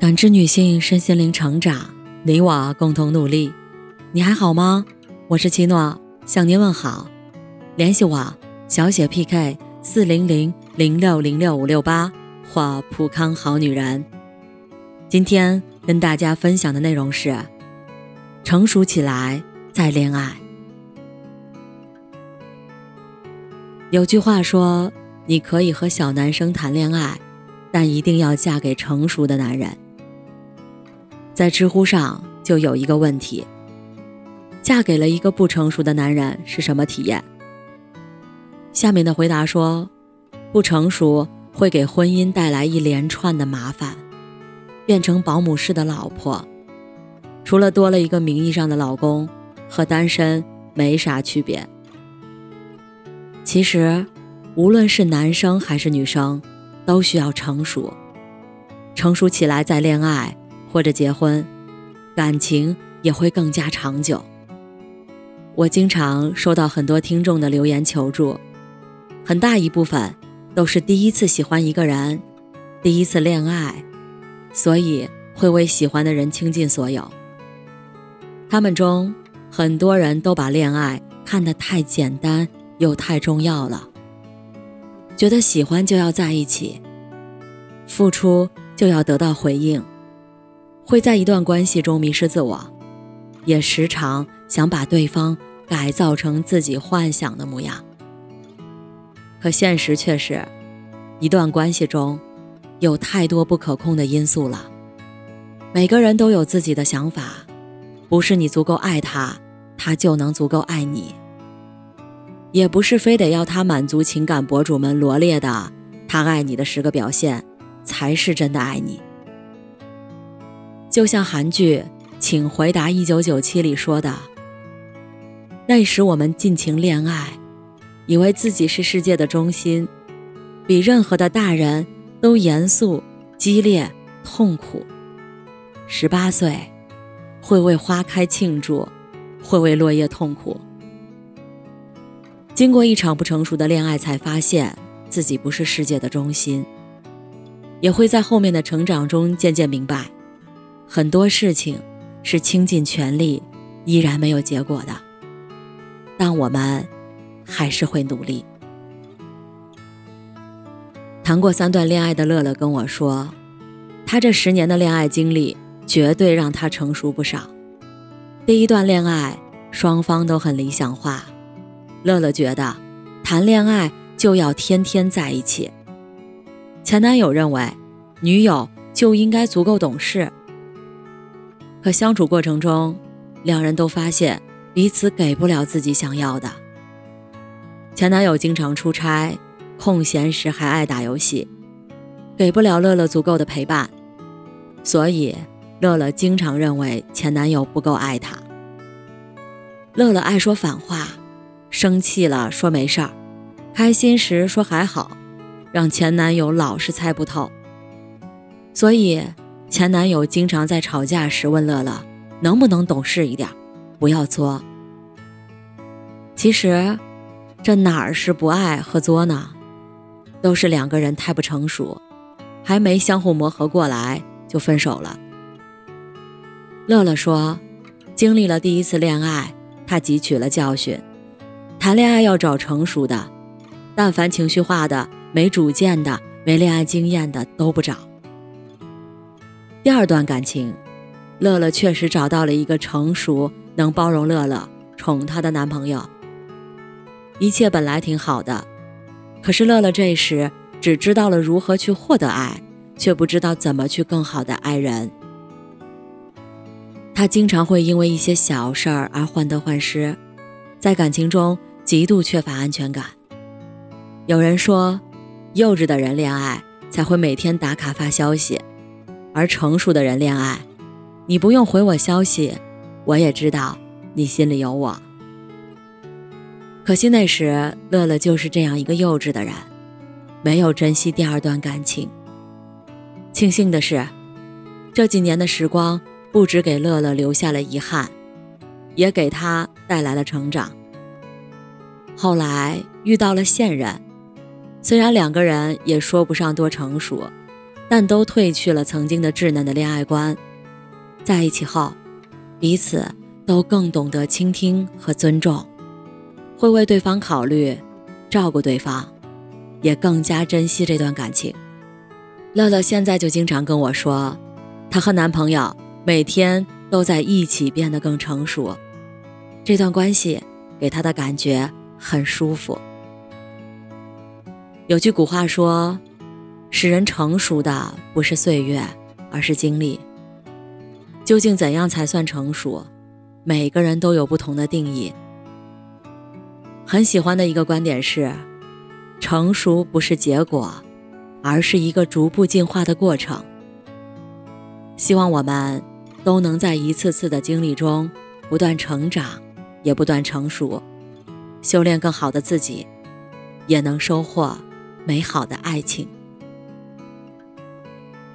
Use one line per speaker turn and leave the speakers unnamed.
感知女性身心灵成长，你我共同努力。你还好吗？我是七诺，向您问好。联系我：小写 PK 四零零零六零六五六八或普康好女人。今天跟大家分享的内容是：成熟起来再恋爱。有句话说：“你可以和小男生谈恋爱，但一定要嫁给成熟的男人。”在知乎上就有一个问题：嫁给了一个不成熟的男人是什么体验？下面的回答说：不成熟会给婚姻带来一连串的麻烦，变成保姆式的老婆，除了多了一个名义上的老公，和单身没啥区别。其实，无论是男生还是女生，都需要成熟，成熟起来再恋爱。或者结婚，感情也会更加长久。我经常收到很多听众的留言求助，很大一部分都是第一次喜欢一个人，第一次恋爱，所以会为喜欢的人倾尽所有。他们中很多人都把恋爱看得太简单又太重要了，觉得喜欢就要在一起，付出就要得到回应。会在一段关系中迷失自我，也时常想把对方改造成自己幻想的模样。可现实却是，一段关系中有太多不可控的因素了。每个人都有自己的想法，不是你足够爱他，他就能足够爱你；也不是非得要他满足情感博主们罗列的他爱你的十个表现，才是真的爱你。就像韩剧《请回答一九九七》里说的，那时我们尽情恋爱，以为自己是世界的中心，比任何的大人都严肃、激烈、痛苦。十八岁，会为花开庆祝，会为落叶痛苦。经过一场不成熟的恋爱，才发现自己不是世界的中心，也会在后面的成长中渐渐明白。很多事情是倾尽全力依然没有结果的，但我们还是会努力。谈过三段恋爱的乐乐跟我说，他这十年的恋爱经历绝对让他成熟不少。第一段恋爱双方都很理想化，乐乐觉得谈恋爱就要天天在一起。前男友认为女友就应该足够懂事。可相处过程中，两人都发现彼此给不了自己想要的。前男友经常出差，空闲时还爱打游戏，给不了乐乐足够的陪伴，所以乐乐经常认为前男友不够爱她。乐乐爱说反话，生气了说没事儿，开心时说还好，让前男友老是猜不透，所以。前男友经常在吵架时问乐乐：“能不能懂事一点，不要作？”其实，这哪儿是不爱和作呢？都是两个人太不成熟，还没相互磨合过来就分手了。乐乐说：“经历了第一次恋爱，他汲取了教训，谈恋爱要找成熟的，但凡情绪化的、没主见的、没恋爱经验的都不找。”第二段感情，乐乐确实找到了一个成熟、能包容乐乐、宠她的男朋友。一切本来挺好的，可是乐乐这时只知道了如何去获得爱，却不知道怎么去更好的爱人。她经常会因为一些小事儿而患得患失，在感情中极度缺乏安全感。有人说，幼稚的人恋爱才会每天打卡发消息。而成熟的人恋爱，你不用回我消息，我也知道你心里有我。可惜那时乐乐就是这样一个幼稚的人，没有珍惜第二段感情。庆幸的是，这几年的时光不止给乐乐留下了遗憾，也给他带来了成长。后来遇到了现任，虽然两个人也说不上多成熟。但都褪去了曾经的稚嫩的恋爱观。在一起后，彼此都更懂得倾听和尊重，会为对方考虑，照顾对方，也更加珍惜这段感情。乐乐现在就经常跟我说，她和男朋友每天都在一起变得更成熟，这段关系给她的感觉很舒服。有句古话说。使人成熟的不是岁月，而是经历。究竟怎样才算成熟？每个人都有不同的定义。很喜欢的一个观点是：成熟不是结果，而是一个逐步进化的过程。希望我们都能在一次次的经历中不断成长，也不断成熟，修炼更好的自己，也能收获美好的爱情。